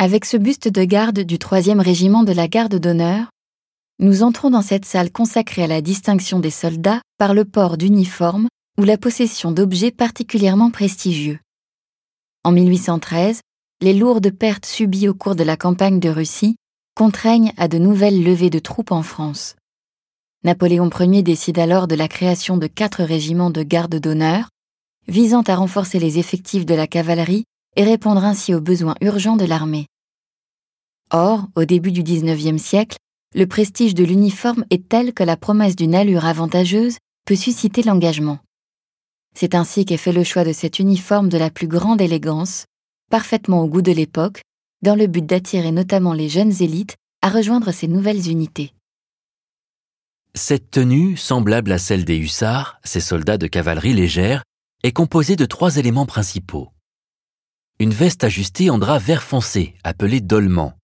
Avec ce buste de garde du 3e régiment de la garde d'honneur, nous entrons dans cette salle consacrée à la distinction des soldats par le port d'uniformes ou la possession d'objets particulièrement prestigieux. En 1813, les lourdes pertes subies au cours de la campagne de Russie contraignent à de nouvelles levées de troupes en France. Napoléon Ier décide alors de la création de quatre régiments de garde d'honneur, visant à renforcer les effectifs de la cavalerie et répondre ainsi aux besoins urgents de l'armée. Or, au début du XIXe siècle, le prestige de l'uniforme est tel que la promesse d'une allure avantageuse peut susciter l'engagement. C'est ainsi qu'est fait le choix de cet uniforme de la plus grande élégance, parfaitement au goût de l'époque, dans le but d'attirer notamment les jeunes élites à rejoindre ces nouvelles unités. Cette tenue, semblable à celle des hussards, ces soldats de cavalerie légère, est composée de trois éléments principaux. Une veste ajustée en drap vert foncé, appelée dolman.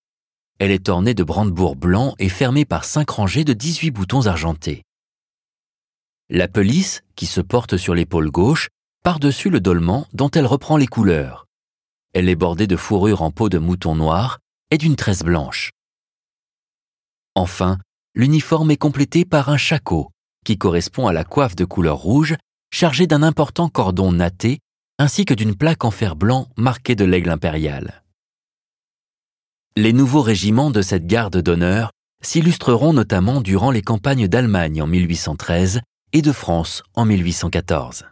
Elle est ornée de brandebourgs blancs et fermée par cinq rangées de 18 boutons argentés. La pelisse, qui se porte sur l'épaule gauche, par-dessus le dolman dont elle reprend les couleurs. Elle est bordée de fourrure en peau de mouton noir et d'une tresse blanche. Enfin, l'uniforme est complété par un shako, qui correspond à la coiffe de couleur rouge chargée d'un important cordon natté ainsi que d'une plaque en fer blanc marquée de l'aigle impérial. Les nouveaux régiments de cette garde d'honneur s'illustreront notamment durant les campagnes d'Allemagne en 1813 et de France en 1814.